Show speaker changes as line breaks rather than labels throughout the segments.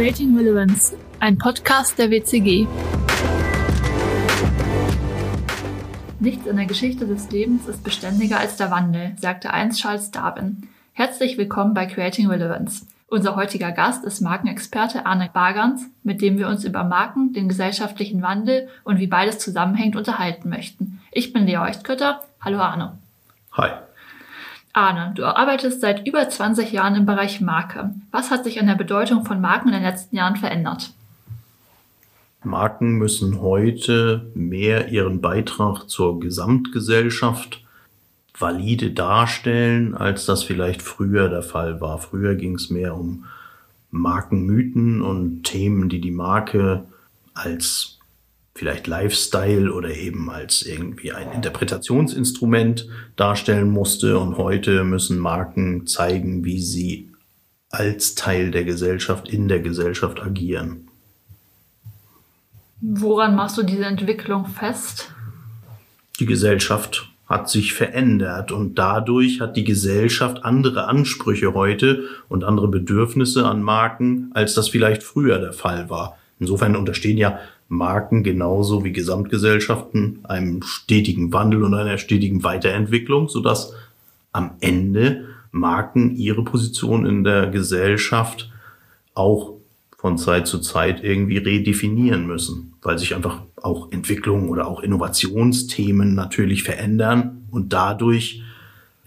Creating Relevance, ein Podcast der WCG. Nichts in der Geschichte des Lebens ist beständiger als der Wandel, sagte einst Charles Darwin. Herzlich willkommen bei Creating Relevance. Unser heutiger Gast ist Markenexperte Arne Bargans, mit dem wir uns über Marken, den gesellschaftlichen Wandel und wie beides zusammenhängt unterhalten möchten. Ich bin Lea Euchtkötter. Hallo Arne.
Hi.
Arne, du arbeitest seit über 20 Jahren im Bereich Marke. Was hat sich an der Bedeutung von Marken in den letzten Jahren verändert?
Marken müssen heute mehr ihren Beitrag zur Gesamtgesellschaft valide darstellen, als das vielleicht früher der Fall war. Früher ging es mehr um Markenmythen und Themen, die die Marke als vielleicht Lifestyle oder eben als irgendwie ein Interpretationsinstrument darstellen musste. Und heute müssen Marken zeigen, wie sie als Teil der Gesellschaft in der Gesellschaft agieren.
Woran machst du diese Entwicklung fest?
Die Gesellschaft hat sich verändert und dadurch hat die Gesellschaft andere Ansprüche heute und andere Bedürfnisse an Marken, als das vielleicht früher der Fall war. Insofern unterstehen ja Marken genauso wie Gesamtgesellschaften einem stetigen Wandel und einer stetigen Weiterentwicklung, sodass am Ende Marken ihre Position in der Gesellschaft auch von Zeit zu Zeit irgendwie redefinieren müssen, weil sich einfach auch Entwicklungen oder auch Innovationsthemen natürlich verändern und dadurch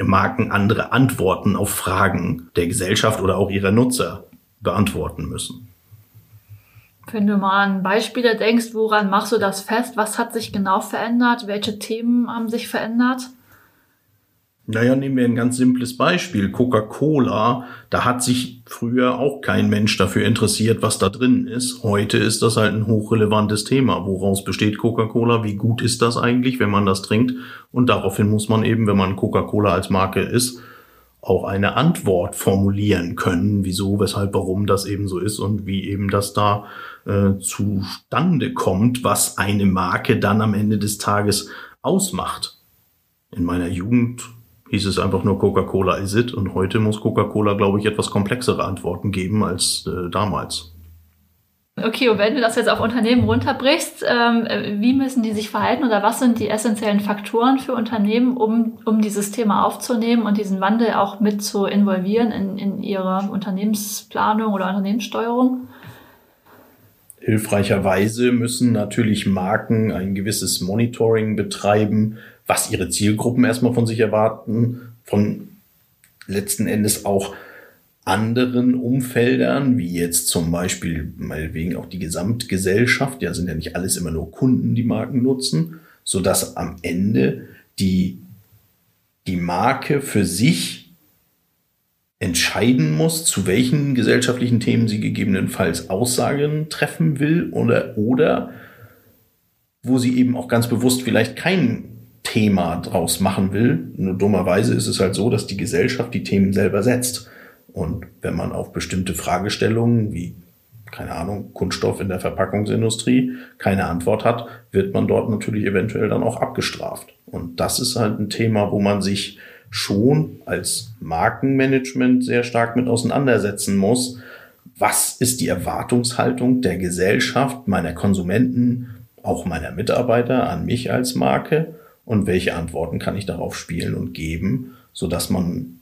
Marken andere Antworten auf Fragen der Gesellschaft oder auch ihrer Nutzer beantworten müssen.
Wenn du mal an Beispiele denkst, woran machst du das fest? Was hat sich genau verändert? Welche Themen haben sich verändert?
Naja, nehmen wir ein ganz simples Beispiel. Coca-Cola, da hat sich früher auch kein Mensch dafür interessiert, was da drin ist. Heute ist das halt ein hochrelevantes Thema. Woraus besteht Coca-Cola? Wie gut ist das eigentlich, wenn man das trinkt? Und daraufhin muss man eben, wenn man Coca-Cola als Marke ist, auch eine Antwort formulieren können, wieso, weshalb, warum das eben so ist und wie eben das da äh, zustande kommt, was eine Marke dann am Ende des Tages ausmacht. In meiner Jugend hieß es einfach nur Coca-Cola is it und heute muss Coca-Cola, glaube ich, etwas komplexere Antworten geben als äh, damals.
Okay, und wenn du das jetzt auf Unternehmen runterbrichst, ähm, wie müssen die sich verhalten oder was sind die essentiellen Faktoren für Unternehmen, um, um dieses Thema aufzunehmen und diesen Wandel auch mit zu involvieren in, in ihre Unternehmensplanung oder Unternehmenssteuerung?
Hilfreicherweise müssen natürlich Marken ein gewisses Monitoring betreiben, was ihre Zielgruppen erstmal von sich erwarten, von letzten Endes auch anderen Umfeldern, wie jetzt zum Beispiel meinetwegen auch die Gesamtgesellschaft, ja sind ja nicht alles immer nur Kunden, die Marken nutzen, so dass am Ende die, die Marke für sich entscheiden muss, zu welchen gesellschaftlichen Themen sie gegebenenfalls Aussagen treffen will oder, oder wo sie eben auch ganz bewusst vielleicht kein Thema draus machen will. Nur dummerweise ist es halt so, dass die Gesellschaft die Themen selber setzt. Und wenn man auf bestimmte Fragestellungen wie, keine Ahnung, Kunststoff in der Verpackungsindustrie keine Antwort hat, wird man dort natürlich eventuell dann auch abgestraft. Und das ist halt ein Thema, wo man sich schon als Markenmanagement sehr stark mit auseinandersetzen muss. Was ist die Erwartungshaltung der Gesellschaft, meiner Konsumenten, auch meiner Mitarbeiter an mich als Marke? Und welche Antworten kann ich darauf spielen und geben, so dass man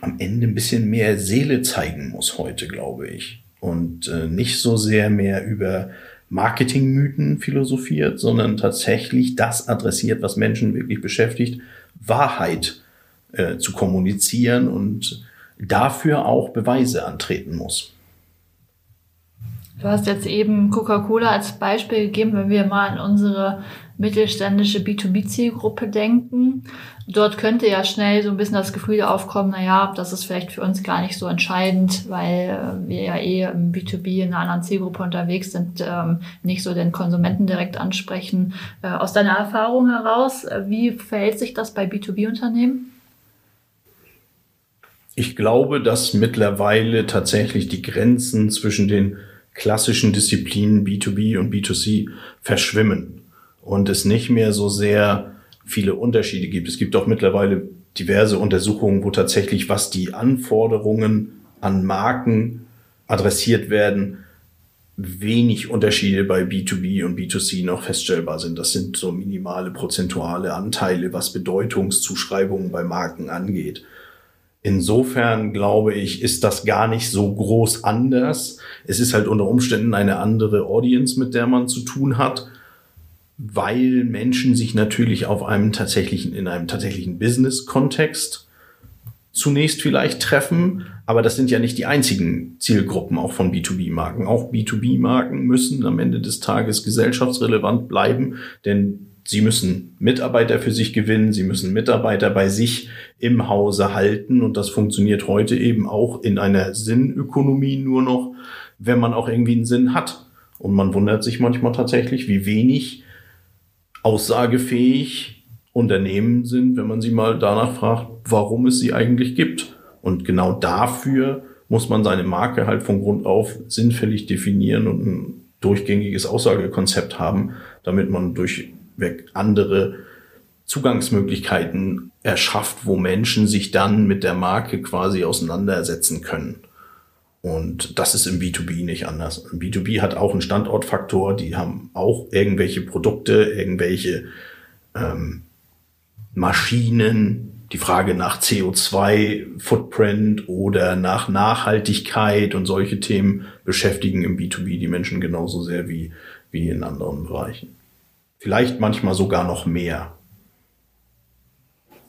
am Ende ein bisschen mehr Seele zeigen muss heute, glaube ich. Und äh, nicht so sehr mehr über Marketingmythen philosophiert, sondern tatsächlich das adressiert, was Menschen wirklich beschäftigt, Wahrheit äh, zu kommunizieren und dafür auch Beweise antreten muss.
Du hast jetzt eben Coca-Cola als Beispiel gegeben, wenn wir mal an unsere mittelständische B2B-Zielgruppe denken. Dort könnte ja schnell so ein bisschen das Gefühl aufkommen, na ja, das ist vielleicht für uns gar nicht so entscheidend, weil äh, wir ja eh im B2B in einer anderen Zielgruppe unterwegs sind, ähm, nicht so den Konsumenten direkt ansprechen. Äh, aus deiner Erfahrung heraus, äh, wie verhält sich das bei B2B-Unternehmen?
Ich glaube, dass mittlerweile tatsächlich die Grenzen zwischen den klassischen Disziplinen B2B und B2C verschwimmen und es nicht mehr so sehr viele Unterschiede gibt. Es gibt auch mittlerweile diverse Untersuchungen, wo tatsächlich, was die Anforderungen an Marken adressiert werden, wenig Unterschiede bei B2B und B2C noch feststellbar sind. Das sind so minimale prozentuale Anteile, was Bedeutungszuschreibungen bei Marken angeht. Insofern glaube ich, ist das gar nicht so groß anders. Es ist halt unter Umständen eine andere Audience, mit der man zu tun hat, weil Menschen sich natürlich auf einem tatsächlichen, in einem tatsächlichen Business-Kontext zunächst vielleicht treffen, aber das sind ja nicht die einzigen Zielgruppen auch von B2B-Marken. Auch B2B-Marken müssen am Ende des Tages gesellschaftsrelevant bleiben, denn sie müssen Mitarbeiter für sich gewinnen, sie müssen Mitarbeiter bei sich im Hause halten und das funktioniert heute eben auch in einer Sinnökonomie nur noch, wenn man auch irgendwie einen Sinn hat. Und man wundert sich manchmal tatsächlich, wie wenig aussagefähig Unternehmen sind, wenn man sie mal danach fragt, warum es sie eigentlich gibt. Und genau dafür muss man seine Marke halt von Grund auf sinnfällig definieren und ein durchgängiges Aussagekonzept haben, damit man durchweg andere Zugangsmöglichkeiten erschafft, wo Menschen sich dann mit der Marke quasi auseinandersetzen können. Und das ist im B2B nicht anders. Im B2B hat auch einen Standortfaktor, die haben auch irgendwelche Produkte, irgendwelche ähm, Maschinen, die Frage nach CO2-Footprint oder nach Nachhaltigkeit und solche Themen beschäftigen im B2B die Menschen genauso sehr wie, wie in anderen Bereichen. Vielleicht manchmal sogar noch mehr.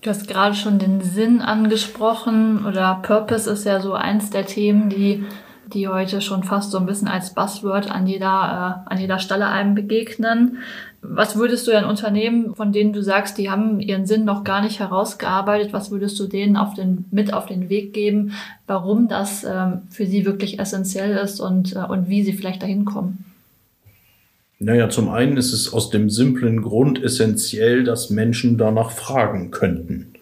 Du hast gerade schon den Sinn angesprochen oder Purpose ist ja so eins der Themen, die, die heute schon fast so ein bisschen als Buzzword an jeder, äh, an jeder Stelle einem begegnen. Was würdest du ein Unternehmen, von denen du sagst, die haben ihren Sinn noch gar nicht herausgearbeitet, was würdest du denen auf den, mit auf den Weg geben, warum das ähm, für sie wirklich essentiell ist und, äh, und wie sie vielleicht dahin kommen?
Naja, zum einen ist es aus dem simplen Grund essentiell, dass Menschen danach fragen könnten.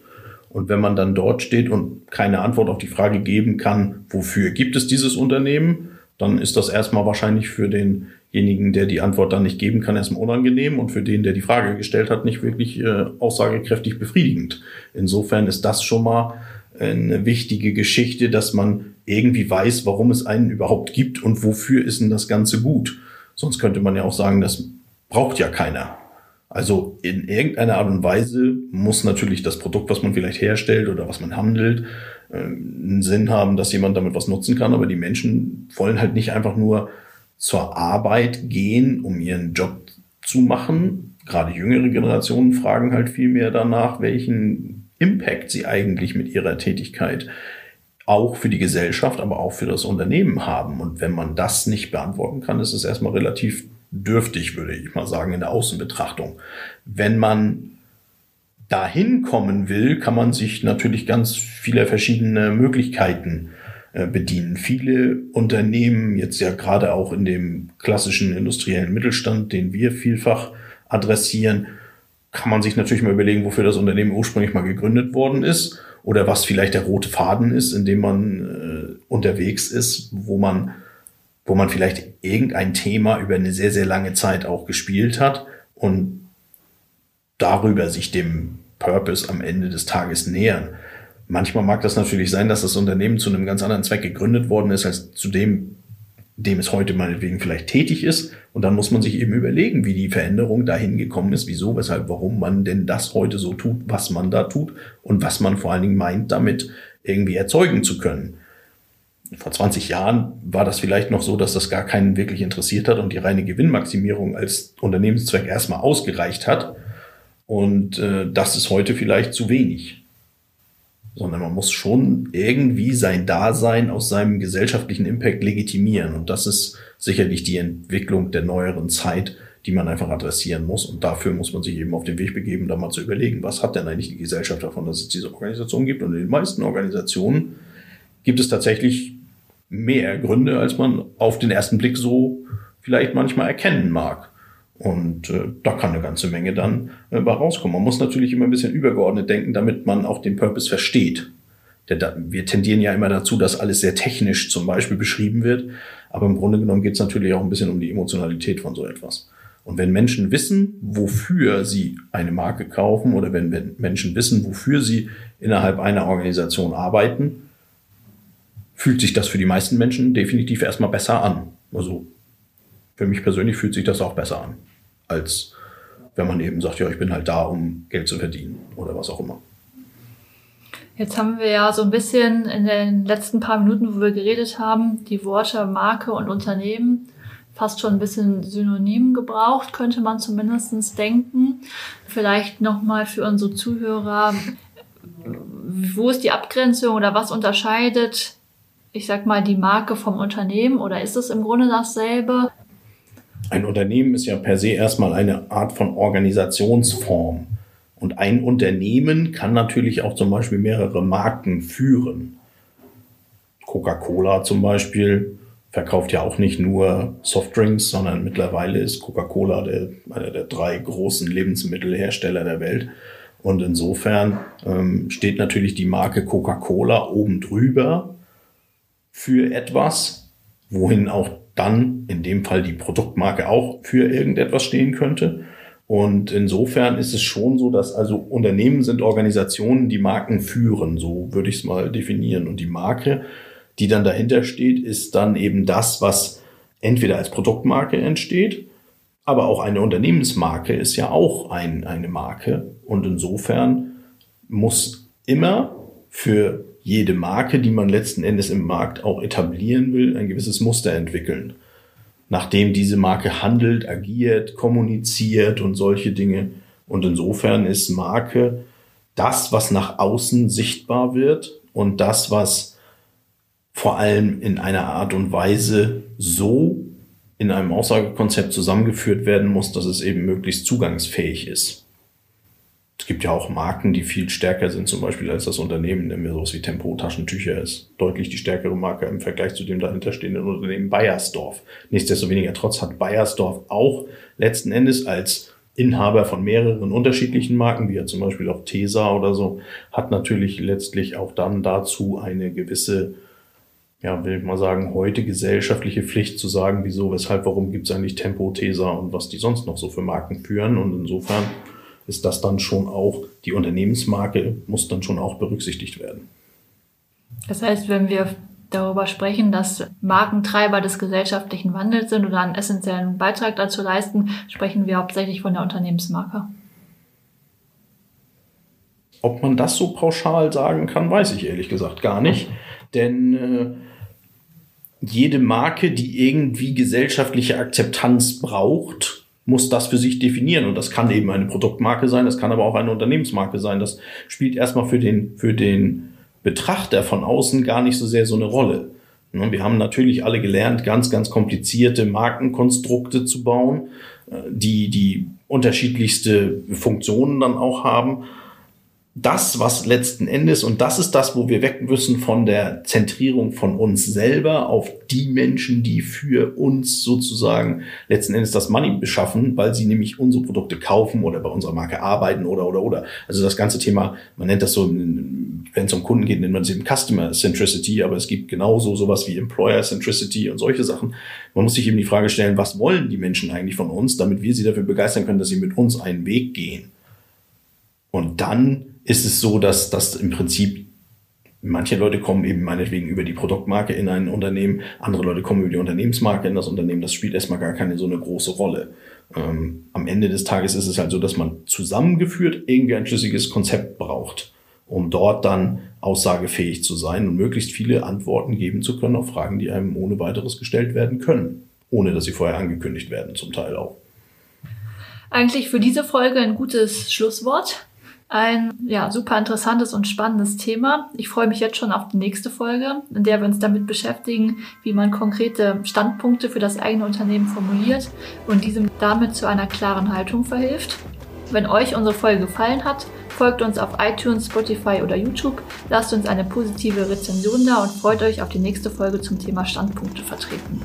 Und wenn man dann dort steht und keine Antwort auf die Frage geben kann, wofür gibt es dieses Unternehmen, dann ist das erstmal wahrscheinlich für denjenigen, der die Antwort dann nicht geben kann, erstmal unangenehm und für den, der die Frage gestellt hat, nicht wirklich äh, aussagekräftig befriedigend. Insofern ist das schon mal eine wichtige Geschichte, dass man irgendwie weiß, warum es einen überhaupt gibt und wofür ist denn das Ganze gut. Sonst könnte man ja auch sagen, das braucht ja keiner. Also in irgendeiner Art und Weise muss natürlich das Produkt, was man vielleicht herstellt oder was man handelt, äh, einen Sinn haben, dass jemand damit was nutzen kann. Aber die Menschen wollen halt nicht einfach nur zur Arbeit gehen, um ihren Job zu machen. Gerade jüngere Generationen fragen halt viel mehr danach, welchen Impact sie eigentlich mit ihrer Tätigkeit auch für die Gesellschaft, aber auch für das Unternehmen haben. Und wenn man das nicht beantworten kann, ist es erstmal relativ dürftig, würde ich mal sagen, in der Außenbetrachtung. Wenn man dahin kommen will, kann man sich natürlich ganz viele verschiedene Möglichkeiten äh, bedienen. Viele Unternehmen, jetzt ja gerade auch in dem klassischen industriellen Mittelstand, den wir vielfach adressieren, kann man sich natürlich mal überlegen, wofür das Unternehmen ursprünglich mal gegründet worden ist oder was vielleicht der rote Faden ist, in dem man äh, unterwegs ist, wo man, wo man vielleicht irgendein Thema über eine sehr, sehr lange Zeit auch gespielt hat und darüber sich dem Purpose am Ende des Tages nähern. Manchmal mag das natürlich sein, dass das Unternehmen zu einem ganz anderen Zweck gegründet worden ist, als zu dem, dem es heute meinetwegen vielleicht tätig ist. Und dann muss man sich eben überlegen, wie die Veränderung dahin gekommen ist, wieso, weshalb, warum man denn das heute so tut, was man da tut und was man vor allen Dingen meint, damit irgendwie erzeugen zu können. Vor 20 Jahren war das vielleicht noch so, dass das gar keinen wirklich interessiert hat und die reine Gewinnmaximierung als Unternehmenszweck erstmal ausgereicht hat. Und äh, das ist heute vielleicht zu wenig. Sondern man muss schon irgendwie sein Dasein aus seinem gesellschaftlichen Impact legitimieren. Und das ist sicherlich die Entwicklung der neueren Zeit, die man einfach adressieren muss. Und dafür muss man sich eben auf den Weg begeben, da mal zu überlegen, was hat denn eigentlich die Gesellschaft davon, dass es diese Organisation gibt. Und in den meisten Organisationen gibt es tatsächlich mehr Gründe, als man auf den ersten Blick so vielleicht manchmal erkennen mag. Und äh, da kann eine ganze Menge dann äh, bei rauskommen. Man muss natürlich immer ein bisschen übergeordnet denken, damit man auch den Purpose versteht. Der, wir tendieren ja immer dazu, dass alles sehr technisch zum Beispiel beschrieben wird. Aber im Grunde genommen geht es natürlich auch ein bisschen um die Emotionalität von so etwas. Und wenn Menschen wissen, wofür sie eine Marke kaufen oder wenn, wenn Menschen wissen, wofür sie innerhalb einer Organisation arbeiten, fühlt sich das für die meisten Menschen definitiv erstmal besser an. Also für mich persönlich fühlt sich das auch besser an, als wenn man eben sagt, ja, ich bin halt da, um Geld zu verdienen oder was auch immer.
Jetzt haben wir ja so ein bisschen in den letzten paar Minuten, wo wir geredet haben, die Worte Marke und Unternehmen fast schon ein bisschen synonym gebraucht, könnte man zumindest denken. Vielleicht nochmal für unsere Zuhörer, wo ist die Abgrenzung oder was unterscheidet, ich sag mal, die Marke vom Unternehmen oder ist es im Grunde dasselbe?
Ein Unternehmen ist ja per se erstmal eine Art von Organisationsform. Und ein Unternehmen kann natürlich auch zum Beispiel mehrere Marken führen. Coca-Cola zum Beispiel verkauft ja auch nicht nur Softdrinks, sondern mittlerweile ist Coca-Cola einer der drei großen Lebensmittelhersteller der Welt. Und insofern ähm, steht natürlich die Marke Coca-Cola oben drüber für etwas, wohin auch dann in dem Fall die Produktmarke auch für irgendetwas stehen könnte. Und insofern ist es schon so, dass also Unternehmen sind Organisationen, die Marken führen, so würde ich es mal definieren. Und die Marke, die dann dahinter steht, ist dann eben das, was entweder als Produktmarke entsteht, aber auch eine Unternehmensmarke ist ja auch ein, eine Marke. Und insofern muss immer für jede Marke, die man letzten Endes im Markt auch etablieren will, ein gewisses Muster entwickeln. Nachdem diese Marke handelt, agiert, kommuniziert und solche Dinge. Und insofern ist Marke das, was nach außen sichtbar wird und das, was vor allem in einer Art und Weise so in einem Aussagekonzept zusammengeführt werden muss, dass es eben möglichst zugangsfähig ist. Es gibt ja auch Marken, die viel stärker sind, zum Beispiel als das Unternehmen, nehmen wir sowas wie Tempo Taschentücher ist. Deutlich die stärkere Marke im Vergleich zu dem dahinterstehenden Unternehmen Bayersdorf. Nichtsdestoweniger trotz hat Bayersdorf auch letzten Endes als Inhaber von mehreren unterschiedlichen Marken, wie ja zum Beispiel auch Tesa oder so, hat natürlich letztlich auch dann dazu eine gewisse, ja, will ich mal sagen, heute gesellschaftliche Pflicht zu sagen, wieso, weshalb, warum gibt es eigentlich Tempo, Tesa und was die sonst noch so für Marken führen. Und insofern ist das dann schon auch, die Unternehmensmarke muss dann schon auch berücksichtigt werden.
Das heißt, wenn wir darüber sprechen, dass Markentreiber des gesellschaftlichen Wandels sind oder einen essentiellen Beitrag dazu leisten, sprechen wir hauptsächlich von der Unternehmensmarke.
Ob man das so pauschal sagen kann, weiß ich ehrlich gesagt gar nicht. Denn äh, jede Marke, die irgendwie gesellschaftliche Akzeptanz braucht, muss das für sich definieren. Und das kann eben eine Produktmarke sein, das kann aber auch eine Unternehmensmarke sein. Das spielt erstmal für den, für den Betrachter von außen gar nicht so sehr so eine Rolle. Ne, wir haben natürlich alle gelernt, ganz, ganz komplizierte Markenkonstrukte zu bauen, äh, die, die unterschiedlichste Funktionen dann auch haben das, was letzten Endes, und das ist das, wo wir weg müssen von der Zentrierung von uns selber auf die Menschen, die für uns sozusagen letzten Endes das Money beschaffen, weil sie nämlich unsere Produkte kaufen oder bei unserer Marke arbeiten oder, oder, oder. Also das ganze Thema, man nennt das so, wenn es um Kunden geht, nennt man es eben Customer Centricity, aber es gibt genauso sowas wie Employer Centricity und solche Sachen. Man muss sich eben die Frage stellen, was wollen die Menschen eigentlich von uns, damit wir sie dafür begeistern können, dass sie mit uns einen Weg gehen. Und dann ist es so, dass, dass im Prinzip manche Leute kommen eben meinetwegen über die Produktmarke in ein Unternehmen, andere Leute kommen über die Unternehmensmarke in das Unternehmen. Das spielt erstmal gar keine so eine große Rolle. Ähm, am Ende des Tages ist es halt so, dass man zusammengeführt irgendwie ein schlüssiges Konzept braucht, um dort dann aussagefähig zu sein und möglichst viele Antworten geben zu können auf Fragen, die einem ohne weiteres gestellt werden können, ohne dass sie vorher angekündigt werden, zum Teil auch.
Eigentlich für diese Folge ein gutes Schlusswort. Ein ja, super interessantes und spannendes Thema. Ich freue mich jetzt schon auf die nächste Folge, in der wir uns damit beschäftigen, wie man konkrete Standpunkte für das eigene Unternehmen formuliert und diesem damit zu einer klaren Haltung verhilft. Wenn euch unsere Folge gefallen hat, folgt uns auf iTunes, Spotify oder YouTube, lasst uns eine positive Rezension da und freut euch auf die nächste Folge zum Thema Standpunkte vertreten.